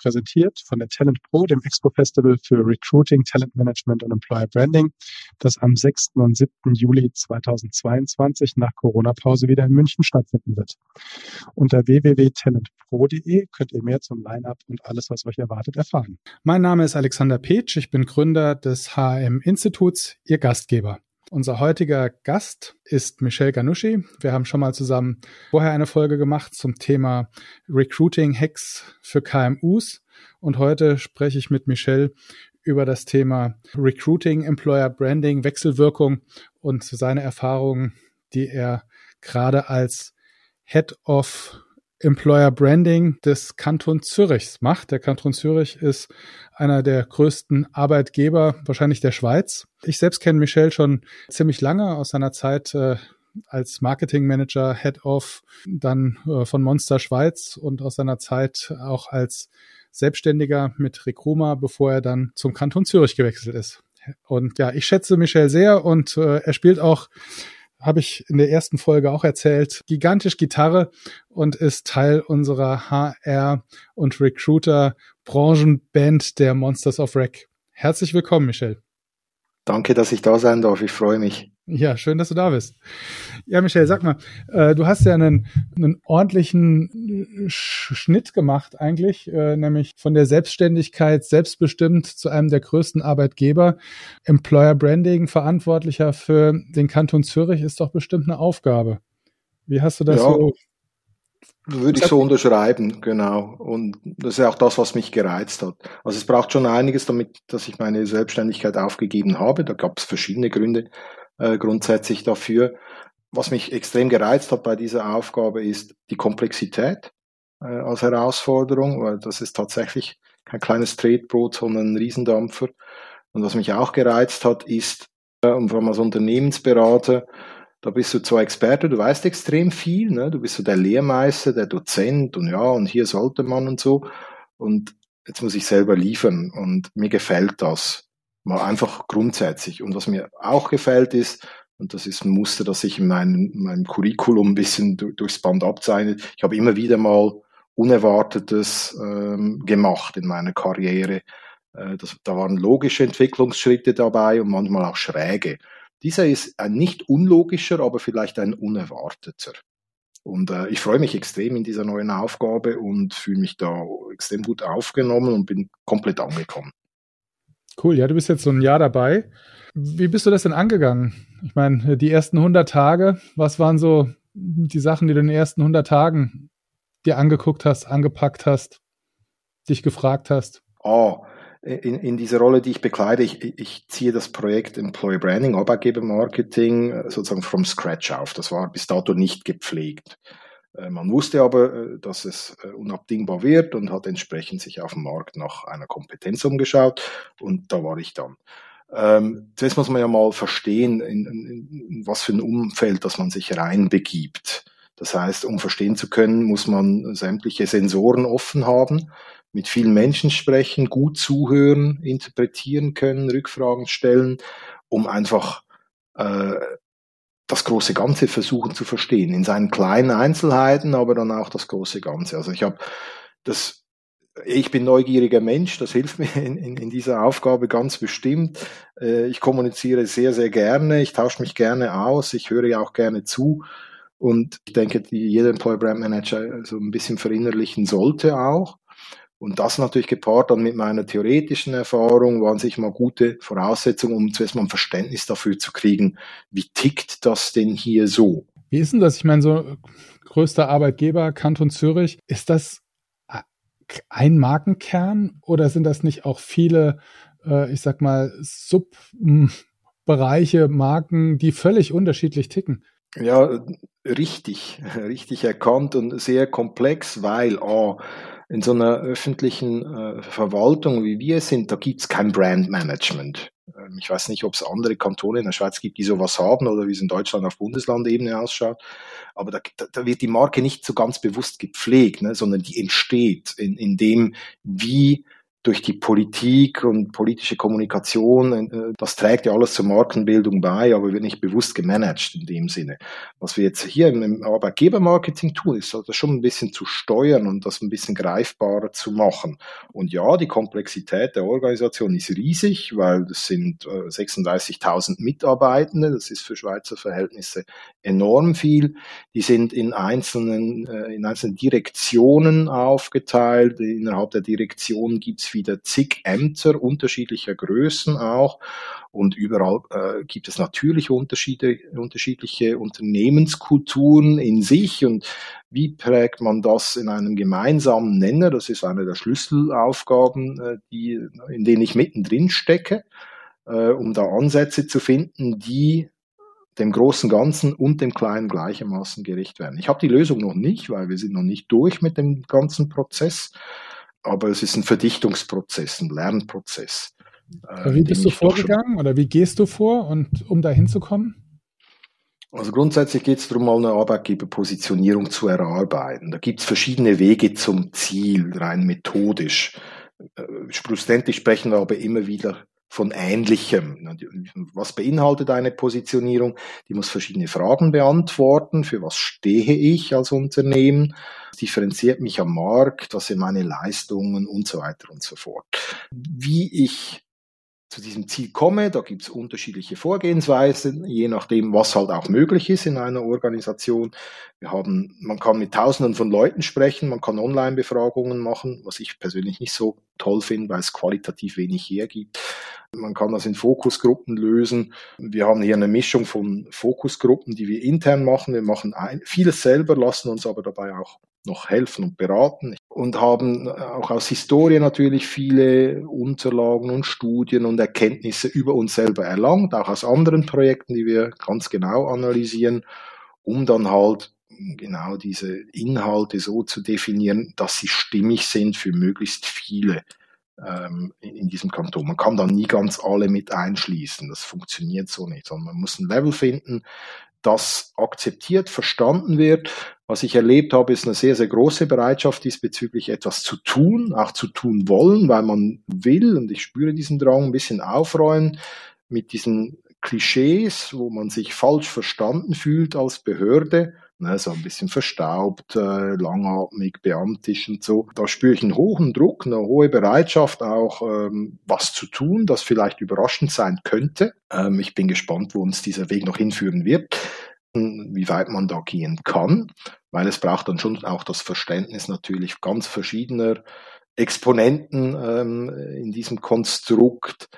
präsentiert von der Talent Pro, dem Expo Festival für Recruiting, Talent Management und Employer Branding, das am 6. und 7. Juli 2022 nach Corona-Pause wieder in München stattfinden wird. Unter www.talentpro.de könnt ihr mehr zum Line-Up und alles, was euch erwartet, erfahren. Mein Name ist Alexander Petsch, ich bin Gründer des HM Instituts, Ihr Gastgeber. Unser heutiger Gast ist Michelle Ganuschi. Wir haben schon mal zusammen vorher eine Folge gemacht zum Thema Recruiting Hacks für KMUs. Und heute spreche ich mit Michelle über das Thema Recruiting, Employer Branding, Wechselwirkung und seine Erfahrungen, die er gerade als Head of Employer Branding des Kanton Zürichs macht. Der Kanton Zürich ist einer der größten Arbeitgeber, wahrscheinlich der Schweiz. Ich selbst kenne Michel schon ziemlich lange aus seiner Zeit äh, als Marketing Manager, Head of, dann äh, von Monster Schweiz und aus seiner Zeit auch als Selbstständiger mit Recruima, bevor er dann zum Kanton Zürich gewechselt ist. Und ja, ich schätze Michel sehr und äh, er spielt auch habe ich in der ersten Folge auch erzählt, gigantisch Gitarre und ist Teil unserer HR und Recruiter Branchenband der Monsters of Rec. Herzlich willkommen, Michel. Danke, dass ich da sein darf. Ich freue mich. Ja, schön, dass du da bist. Ja, Michel, sag mal, äh, du hast ja einen, einen ordentlichen Schnitt gemacht eigentlich, äh, nämlich von der Selbstständigkeit selbstbestimmt zu einem der größten Arbeitgeber. Employer Branding, Verantwortlicher für den Kanton Zürich, ist doch bestimmt eine Aufgabe. Wie hast du das ja, so? Würde ich so unterschreiben, genau. Und das ist ja auch das, was mich gereizt hat. Also es braucht schon einiges, damit, dass ich meine Selbstständigkeit aufgegeben habe. Da gab es verschiedene Gründe äh, grundsätzlich dafür. Was mich extrem gereizt hat bei dieser Aufgabe ist die Komplexität äh, als Herausforderung, weil das ist tatsächlich kein kleines Tretbrot, sondern ein Riesendampfer. Und was mich auch gereizt hat, ist, äh, und vor allem als Unternehmensberater, da bist du zwar Experte, du weißt extrem viel, ne? du bist so der Lehrmeister, der Dozent und ja, und hier sollte man und so. Und jetzt muss ich selber liefern und mir gefällt das. Mal einfach grundsätzlich. Und was mir auch gefällt ist, und das ist ein Muster, das sich in meinem, meinem Curriculum ein bisschen durchs Band abzeichnet, ich habe immer wieder mal Unerwartetes ähm, gemacht in meiner Karriere. Äh, das, da waren logische Entwicklungsschritte dabei und manchmal auch schräge. Dieser ist ein nicht unlogischer, aber vielleicht ein unerwarteter. Und äh, ich freue mich extrem in dieser neuen Aufgabe und fühle mich da extrem gut aufgenommen und bin komplett angekommen. Cool, ja, du bist jetzt so ein Jahr dabei. Wie bist du das denn angegangen? Ich meine, die ersten 100 Tage, was waren so die Sachen, die du in den ersten 100 Tagen dir angeguckt hast, angepackt hast, dich gefragt hast? Oh, in, in dieser Rolle, die ich bekleide, ich, ich ziehe das Projekt Employee Branding, Arbeitgebermarketing sozusagen from scratch auf. Das war bis dato nicht gepflegt. Äh, man wusste aber, äh, dass es unabdingbar wird und hat entsprechend sich auf dem Markt nach einer Kompetenz umgeschaut und da war ich dann. Ähm, zuerst muss man ja mal verstehen, in, in, in was für ein Umfeld, dass man sich reinbegibt. Das heißt, um verstehen zu können, muss man sämtliche Sensoren offen haben mit vielen Menschen sprechen, gut zuhören, interpretieren können, Rückfragen stellen, um einfach äh, das große Ganze versuchen zu verstehen, in seinen kleinen Einzelheiten, aber dann auch das große Ganze. Also ich habe das, ich bin neugieriger Mensch, das hilft mir in, in, in dieser Aufgabe ganz bestimmt. Äh, ich kommuniziere sehr, sehr gerne, ich tausche mich gerne aus, ich höre ja auch gerne zu. Und ich denke, die, jeder Employer Brand Manager so ein bisschen verinnerlichen sollte auch. Und das natürlich gepaart dann mit meiner theoretischen Erfahrung waren sich mal gute Voraussetzungen, um zuerst mal ein Verständnis dafür zu kriegen, wie tickt das denn hier so? Wie ist denn das? Ich meine, so größter Arbeitgeber, Kanton Zürich, ist das ein Markenkern oder sind das nicht auch viele, äh, ich sag mal, Subbereiche, Marken, die völlig unterschiedlich ticken? Ja, richtig, richtig erkannt und sehr komplex, weil oh, in so einer öffentlichen äh, Verwaltung, wie wir sind, da gibt's kein Brandmanagement. Ähm, ich weiß nicht, ob es andere Kantone in der Schweiz gibt, die sowas haben oder wie es in Deutschland auf Bundeslandebene ausschaut. Aber da, da wird die Marke nicht so ganz bewusst gepflegt, ne, sondern die entsteht in, in dem, wie durch die Politik und politische Kommunikation, äh, das trägt ja alles zur Markenbildung bei, aber wird nicht bewusst gemanagt in dem Sinne. Was wir jetzt hier im Arbeitgebermarketing tun, ist das schon ein bisschen zu steuern und das ein bisschen greifbarer zu machen. Und ja, die Komplexität der Organisation ist riesig, weil das sind 36.000 äh, Mitarbeitende, das ist für Schweizer Verhältnisse enorm viel. Die sind in einzelnen, äh, in einzelnen Direktionen aufgeteilt. Innerhalb der Direktion gibt wieder zig Ämter unterschiedlicher Größen auch. Und überall äh, gibt es natürlich Unterschiede, unterschiedliche Unternehmenskulturen in sich. Und wie prägt man das in einem gemeinsamen Nenner? Das ist eine der Schlüsselaufgaben, äh, die, in denen ich mittendrin stecke, äh, um da Ansätze zu finden, die dem großen Ganzen und dem Kleinen gleichermaßen gerecht werden. Ich habe die Lösung noch nicht, weil wir sind noch nicht durch mit dem ganzen Prozess aber es ist ein Verdichtungsprozess, ein Lernprozess. Äh, wie bist du vorgegangen oder wie gehst du vor, und, um da hinzukommen? Also grundsätzlich geht es darum, mal eine Arbeitgeberpositionierung zu erarbeiten. Da gibt es verschiedene Wege zum Ziel, rein methodisch. Äh, schlussendlich sprechen wir aber immer wieder von Ähnlichem. Was beinhaltet eine Positionierung? Die muss verschiedene Fragen beantworten. Für was stehe ich als Unternehmen? differenziert mich am Markt? Was sind meine Leistungen und so weiter und so fort? Wie ich zu diesem Ziel komme. Da gibt es unterschiedliche Vorgehensweisen, je nachdem, was halt auch möglich ist in einer Organisation. Wir haben, man kann mit Tausenden von Leuten sprechen, man kann Online-Befragungen machen, was ich persönlich nicht so toll finde, weil es qualitativ wenig hergibt. Man kann das in Fokusgruppen lösen. Wir haben hier eine Mischung von Fokusgruppen, die wir intern machen. Wir machen ein, vieles selber, lassen uns aber dabei auch noch helfen und beraten und haben auch aus Historie natürlich viele Unterlagen und Studien und Erkenntnisse über uns selber erlangt, auch aus anderen Projekten, die wir ganz genau analysieren, um dann halt genau diese Inhalte so zu definieren, dass sie stimmig sind für möglichst viele ähm, in diesem Kanton. Man kann da nie ganz alle mit einschließen. Das funktioniert so nicht, sondern man muss ein Level finden, das akzeptiert, verstanden wird. Was ich erlebt habe, ist eine sehr, sehr große Bereitschaft diesbezüglich etwas zu tun, auch zu tun wollen, weil man will, und ich spüre diesen Drang, ein bisschen aufräumen mit diesen Klischees, wo man sich falsch verstanden fühlt als Behörde ne, so ein bisschen verstaubt, äh, langatmig, beamtisch und so. Da spüre ich einen hohen Druck, eine hohe Bereitschaft auch, ähm, was zu tun, das vielleicht überraschend sein könnte. Ähm, ich bin gespannt, wo uns dieser Weg noch hinführen wird, wie weit man da gehen kann, weil es braucht dann schon auch das Verständnis natürlich ganz verschiedener Exponenten ähm, in diesem Konstrukt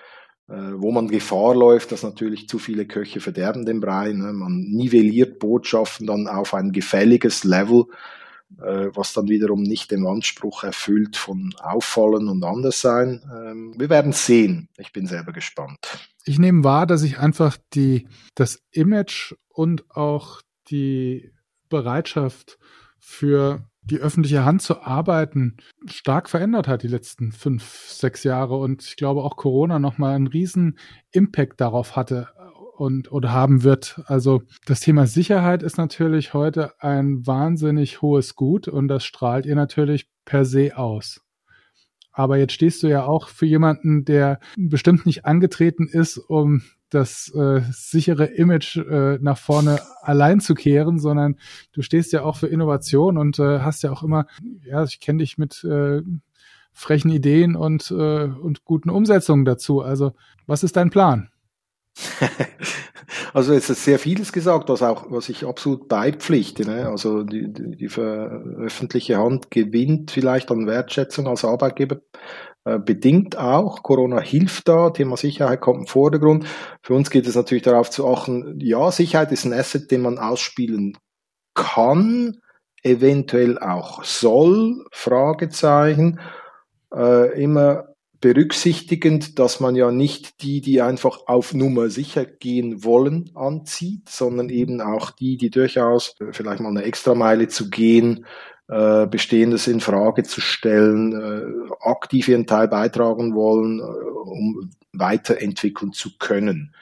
wo man Gefahr läuft, dass natürlich zu viele Köche verderben den Brei. Ne? Man nivelliert Botschaften dann auf ein gefälliges Level, äh, was dann wiederum nicht dem Anspruch erfüllt von Auffallen und Anderssein. Ähm, wir werden sehen. Ich bin selber gespannt. Ich nehme wahr, dass ich einfach die, das Image und auch die Bereitschaft für die öffentliche Hand zu arbeiten stark verändert hat die letzten fünf, sechs Jahre und ich glaube auch Corona nochmal einen riesen Impact darauf hatte und oder haben wird. Also das Thema Sicherheit ist natürlich heute ein wahnsinnig hohes Gut und das strahlt ihr natürlich per se aus. Aber jetzt stehst du ja auch für jemanden, der bestimmt nicht angetreten ist, um das äh, sichere Image äh, nach vorne allein zu kehren, sondern du stehst ja auch für Innovation und äh, hast ja auch immer, ja, ich kenne dich mit äh, frechen Ideen und, äh, und guten Umsetzungen dazu. Also, was ist dein Plan? Also es ist sehr vieles gesagt, was auch, was ich absolut beipflichte. Ne? Also die, die, die öffentliche Hand gewinnt vielleicht an Wertschätzung als Arbeitgeber bedingt auch. Corona hilft da, Thema Sicherheit kommt im Vordergrund. Für uns geht es natürlich darauf zu achten, ja, Sicherheit ist ein Asset, den man ausspielen kann, eventuell auch soll, Fragezeichen. Äh, immer berücksichtigend, dass man ja nicht die, die einfach auf Nummer sicher gehen wollen, anzieht, sondern eben auch die, die durchaus vielleicht mal eine Extrameile zu gehen, äh, Bestehendes in Frage zu stellen, äh, aktiv ihren Teil beitragen wollen, äh, um weiterentwickeln zu können.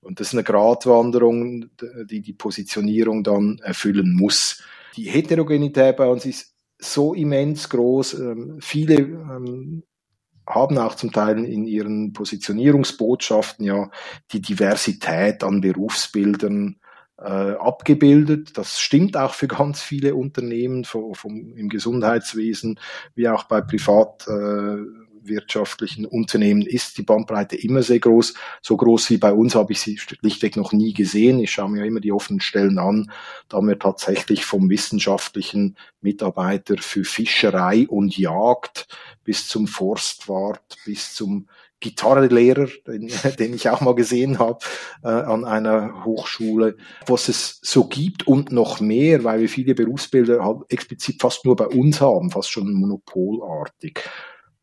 Und das ist eine Gratwanderung, die die Positionierung dann erfüllen muss. Die Heterogenität bei uns ist so immens groß. Ähm, viele ähm, haben auch zum Teil in ihren Positionierungsbotschaften ja die Diversität an Berufsbildern abgebildet. Das stimmt auch für ganz viele Unternehmen vom, vom, im Gesundheitswesen wie auch bei privat äh, Unternehmen ist die Bandbreite immer sehr groß. So groß wie bei uns habe ich sie schlichtweg noch nie gesehen. Ich schaue mir immer die offenen Stellen an. Da haben wir tatsächlich vom wissenschaftlichen Mitarbeiter für Fischerei und Jagd bis zum Forstwart, bis zum Gitarrenlehrer, den, den ich auch mal gesehen habe äh, an einer Hochschule, was es so gibt und noch mehr, weil wir viele Berufsbilder halt explizit fast nur bei uns haben, fast schon monopolartig.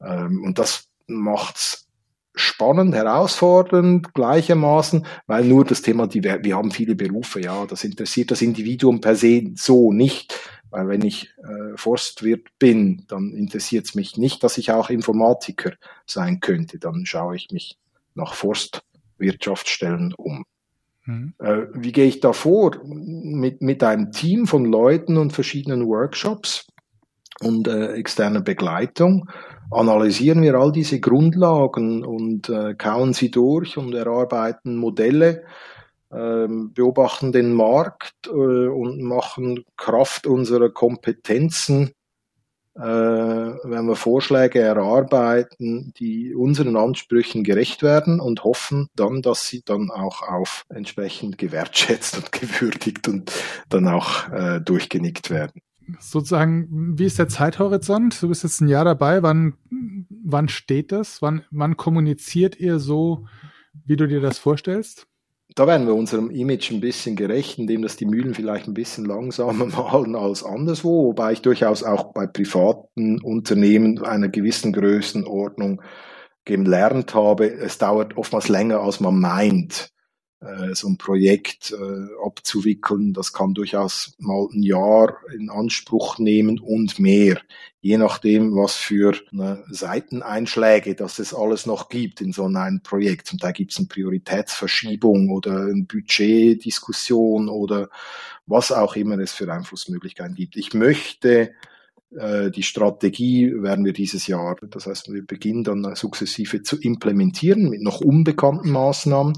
Ähm, und das macht's spannend, herausfordernd gleichermaßen, weil nur das Thema, die, wir haben viele Berufe, ja, das interessiert das Individuum per se so nicht, weil wenn ich äh, Forstwirt bin, dann interessiert es mich nicht, dass ich auch Informatiker sein könnte, dann schaue ich mich nach Forstwirtschaftsstellen um. Mhm. Äh, wie gehe ich da vor? Mit, mit einem Team von Leuten und verschiedenen Workshops und äh, externer Begleitung analysieren wir all diese Grundlagen und äh, kauen sie durch und erarbeiten Modelle, beobachten den Markt äh, und machen Kraft unserer Kompetenzen, äh, wenn wir Vorschläge erarbeiten, die unseren Ansprüchen gerecht werden und hoffen dann, dass sie dann auch auf entsprechend gewertschätzt und gewürdigt und dann auch äh, durchgenickt werden sozusagen, wie ist der Zeithorizont? Du bist jetzt ein Jahr dabei. Wann, wann steht das? Wann, wann kommuniziert ihr so, wie du dir das vorstellst? Da werden wir unserem Image ein bisschen gerecht, indem dass die Mühlen vielleicht ein bisschen langsamer malen als anderswo, wobei ich durchaus auch bei privaten Unternehmen einer gewissen Größenordnung gelernt habe, es dauert oftmals länger, als man meint äh, so ein Projekt äh, abzuwickeln. Das kann durchaus mal ein Jahr in Anspruch nehmen und mehr, je nachdem, was für ne, Seiteneinschläge das es alles noch gibt in so einem Projekt. Und da gibt es eine Prioritätsverschiebung oder eine Budgetdiskussion oder was auch immer es für Einflussmöglichkeiten gibt. Ich möchte die Strategie werden wir dieses Jahr, das heißt, wir beginnen dann sukzessive zu implementieren mit noch unbekannten Maßnahmen,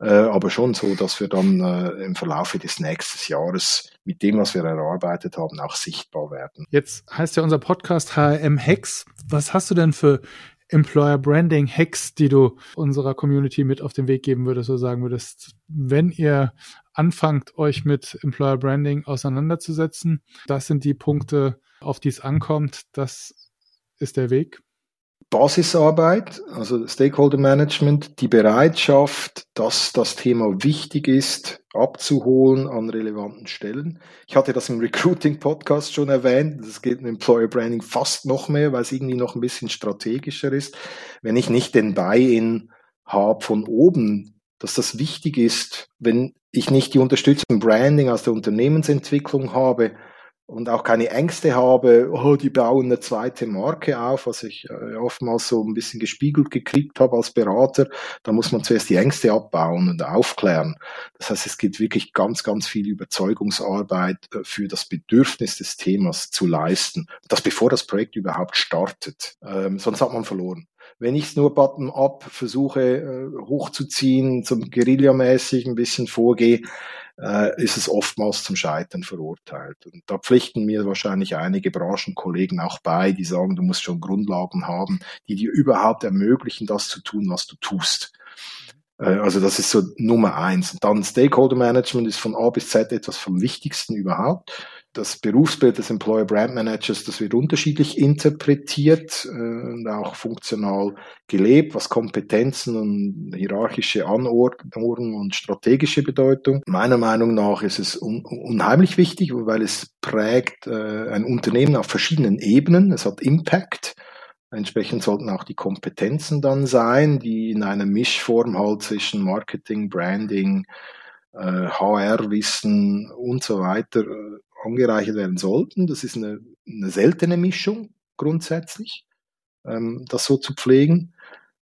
äh, aber schon so, dass wir dann äh, im Verlaufe des nächsten Jahres mit dem, was wir erarbeitet haben, auch sichtbar werden. Jetzt heißt ja unser Podcast HRM Hacks. Was hast du denn für Employer Branding Hacks, die du unserer Community mit auf den Weg geben würdest oder sagen würdest, wenn ihr anfangt, euch mit Employer Branding auseinanderzusetzen, das sind die Punkte, auf die es ankommt, das ist der Weg. Basisarbeit, also Stakeholder Management, die Bereitschaft, dass das Thema wichtig ist, abzuholen an relevanten Stellen. Ich hatte das im Recruiting Podcast schon erwähnt. Das geht im Employer Branding fast noch mehr, weil es irgendwie noch ein bisschen strategischer ist. Wenn ich nicht den Buy-in habe von oben, dass das wichtig ist, wenn ich nicht die Unterstützung Branding aus der Unternehmensentwicklung habe, und auch keine Ängste habe, oh, die bauen eine zweite Marke auf, was ich äh, oftmals so ein bisschen gespiegelt gekriegt habe als Berater. Da muss man zuerst die Ängste abbauen und aufklären. Das heißt, es geht wirklich ganz, ganz viel Überzeugungsarbeit äh, für das Bedürfnis des Themas zu leisten. Das bevor das Projekt überhaupt startet. Ähm, sonst hat man verloren. Wenn ich es nur bottom-up versuche äh, hochzuziehen, zum Guerillamäßig ein bisschen vorgehe, äh, ist es oftmals zum Scheitern verurteilt. Und da pflichten mir wahrscheinlich einige Branchenkollegen auch bei, die sagen, du musst schon Grundlagen haben, die dir überhaupt ermöglichen, das zu tun, was du tust. Äh, also das ist so Nummer eins. Und dann Stakeholder Management ist von A bis Z etwas vom Wichtigsten überhaupt das Berufsbild des Employer Brand Managers, das wird unterschiedlich interpretiert äh, und auch funktional gelebt, was Kompetenzen und hierarchische Anordnung und strategische Bedeutung. Meiner Meinung nach ist es un unheimlich wichtig, weil es prägt äh, ein Unternehmen auf verschiedenen Ebenen. Es hat Impact. Entsprechend sollten auch die Kompetenzen dann sein, die in einer Mischform halt zwischen Marketing, Branding, HR-Wissen äh, und so weiter äh, angereichert werden sollten. Das ist eine eine seltene Mischung grundsätzlich, ähm, das so zu pflegen.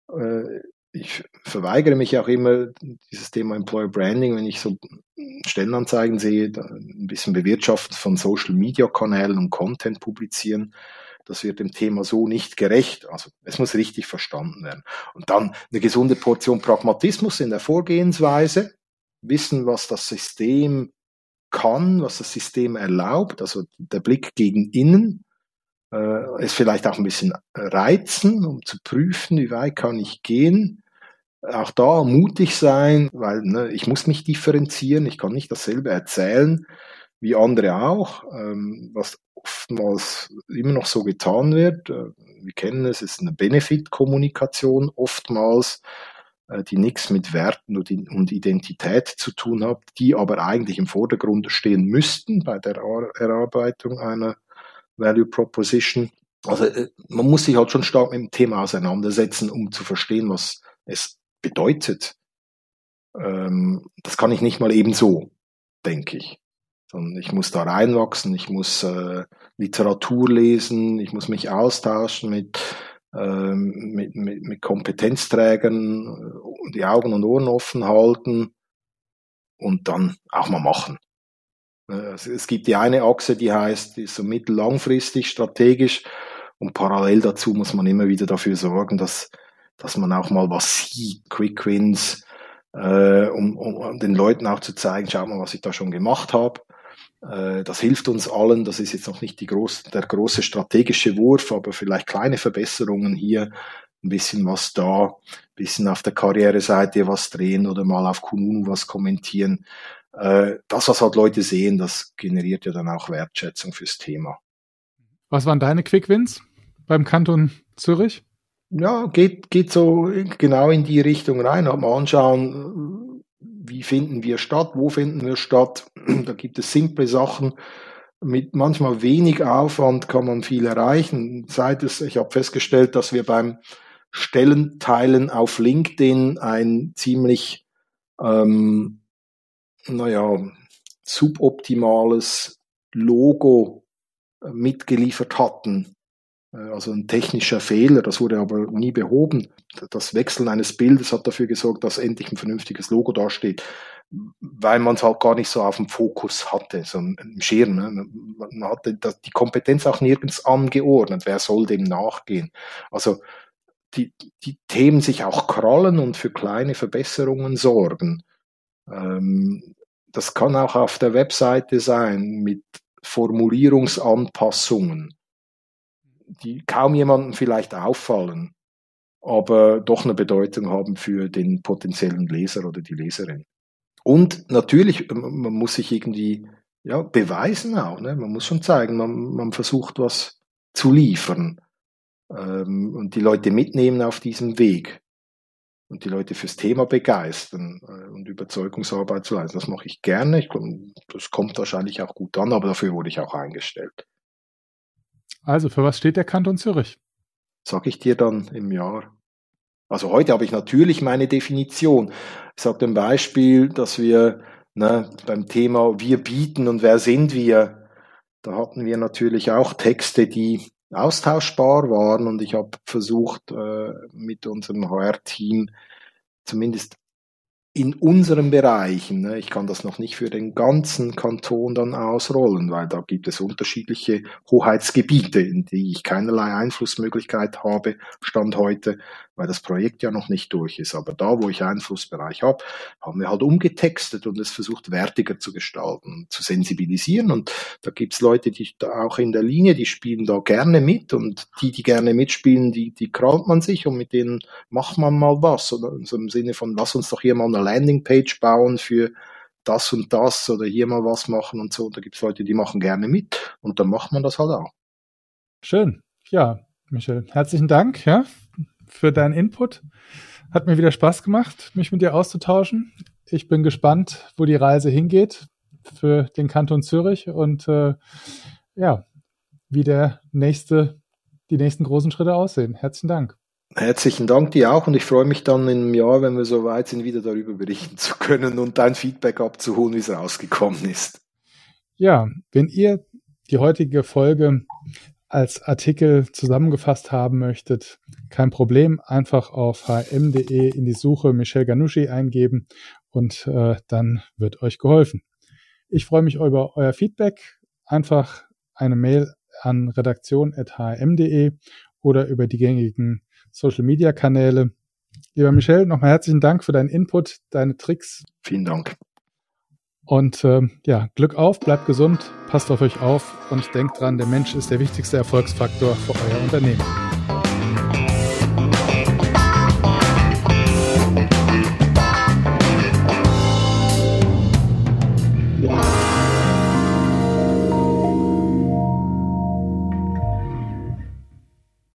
Äh, ich verweigere mich auch immer dieses Thema Employer Branding, wenn ich so Stellenanzeigen sehe, ein bisschen bewirtschaften von Social Media Kanälen und Content publizieren. Das wird dem Thema so nicht gerecht. Also es muss richtig verstanden werden. Und dann eine gesunde Portion Pragmatismus in der Vorgehensweise, wissen, was das System kann, was das System erlaubt, also der Blick gegen innen, äh, es vielleicht auch ein bisschen reizen, um zu prüfen, wie weit kann ich gehen. Auch da mutig sein, weil ne, ich muss mich differenzieren, ich kann nicht dasselbe erzählen wie andere auch, ähm, was oftmals immer noch so getan wird. Äh, wir kennen es, es ist eine Benefit-Kommunikation oftmals, die nichts mit Werten und Identität zu tun hat, die aber eigentlich im Vordergrund stehen müssten bei der Erarbeitung einer Value Proposition. Also äh, man muss sich halt schon stark mit dem Thema auseinandersetzen, um zu verstehen, was es bedeutet. Ähm, das kann ich nicht mal eben so, denke ich. Sondern ich muss da reinwachsen, ich muss äh, Literatur lesen, ich muss mich austauschen mit, äh, mit, mit, mit Kompetenzträgern, die Augen und Ohren offen halten und dann auch mal machen. Äh, es gibt die eine Achse, die heißt, die ist so mittellangfristig strategisch und parallel dazu muss man immer wieder dafür sorgen, dass, dass man auch mal was sieht, Quick Wins, äh, um, um den Leuten auch zu zeigen, schau mal, was ich da schon gemacht habe. Äh, das hilft uns allen. Das ist jetzt noch nicht groß, der große strategische Wurf, aber vielleicht kleine Verbesserungen hier, ein bisschen was da, ein bisschen auf der Karriereseite was drehen oder mal auf Kununu was kommentieren. Äh, das, was halt Leute sehen, das generiert ja dann auch Wertschätzung fürs Thema. Was waren deine Quick Wins beim Kanton Zürich? Ja, geht, geht so genau in die Richtung rein. Mal anschauen, wie finden wir statt, wo finden wir statt. Da gibt es simple Sachen. Mit manchmal wenig Aufwand kann man viel erreichen. Seit es, ich habe festgestellt, dass wir beim Stellenteilen auf LinkedIn ein ziemlich ähm, naja, suboptimales Logo mitgeliefert hatten. Äh, also ein technischer Fehler, das wurde aber nie behoben. Das Wechseln eines Bildes hat dafür gesorgt, dass endlich ein vernünftiges Logo dasteht, weil man es halt gar nicht so auf dem Fokus hatte, so im Schirm. Ne? Man hatte die Kompetenz auch nirgends angeordnet, wer soll dem nachgehen. Also die, die Themen sich auch krallen und für kleine Verbesserungen sorgen. Ähm, das kann auch auf der Webseite sein mit Formulierungsanpassungen, die kaum jemandem vielleicht auffallen, aber doch eine Bedeutung haben für den potenziellen Leser oder die Leserin. Und natürlich, man muss sich irgendwie ja, beweisen auch. Ne? Man muss schon zeigen, man, man versucht was zu liefern ähm, und die Leute mitnehmen auf diesem Weg und die Leute fürs Thema begeistern äh, und Überzeugungsarbeit zu leisten. Das mache ich gerne. Ich, das kommt wahrscheinlich auch gut an, aber dafür wurde ich auch eingestellt. Also, für was steht der Kanton Zürich? Sag ich dir dann im Jahr. Also heute habe ich natürlich meine Definition. Ich sage ein Beispiel, dass wir ne, beim Thema wir bieten und wer sind wir, da hatten wir natürlich auch Texte, die austauschbar waren und ich habe versucht, äh, mit unserem HR-Team zumindest in unseren Bereichen, ne, ich kann das noch nicht für den ganzen Kanton dann ausrollen, weil da gibt es unterschiedliche Hoheitsgebiete, in die ich keinerlei Einflussmöglichkeit habe, Stand heute, weil das Projekt ja noch nicht durch ist. Aber da, wo ich Einflussbereich habe, haben wir halt umgetextet und es versucht, wertiger zu gestalten, zu sensibilisieren. Und da gibt's Leute, die da auch in der Linie, die spielen da gerne mit und die, die gerne mitspielen, die, die krallt man sich und mit denen macht man mal was. Oder so im Sinne von, lass uns doch hier mal eine Landingpage bauen für das und das oder hier mal was machen und so. Da gibt's Leute, die machen gerne mit und dann macht man das halt auch. Schön. Ja, Michel, herzlichen Dank. Ja, für deinen Input. Hat mir wieder Spaß gemacht, mich mit dir auszutauschen. Ich bin gespannt, wo die Reise hingeht für den Kanton Zürich und äh, ja, wie der nächste, die nächsten großen Schritte aussehen. Herzlichen Dank. Herzlichen Dank dir auch und ich freue mich dann in einem Jahr, wenn wir so weit sind, wieder darüber berichten zu können und dein Feedback abzuholen, wie es rausgekommen ist. Ja, wenn ihr die heutige Folge als Artikel zusammengefasst haben möchtet, kein Problem, einfach auf hm.de in die Suche Michel Ganuschi eingeben und äh, dann wird euch geholfen. Ich freue mich über euer Feedback. Einfach eine Mail an redaktion.hm.de oder über die gängigen Social Media Kanäle. Lieber Michel, nochmal herzlichen Dank für deinen Input, deine Tricks. Vielen Dank. Und äh, ja, Glück auf, bleibt gesund, passt auf euch auf und denkt dran, der Mensch ist der wichtigste Erfolgsfaktor für euer Unternehmen.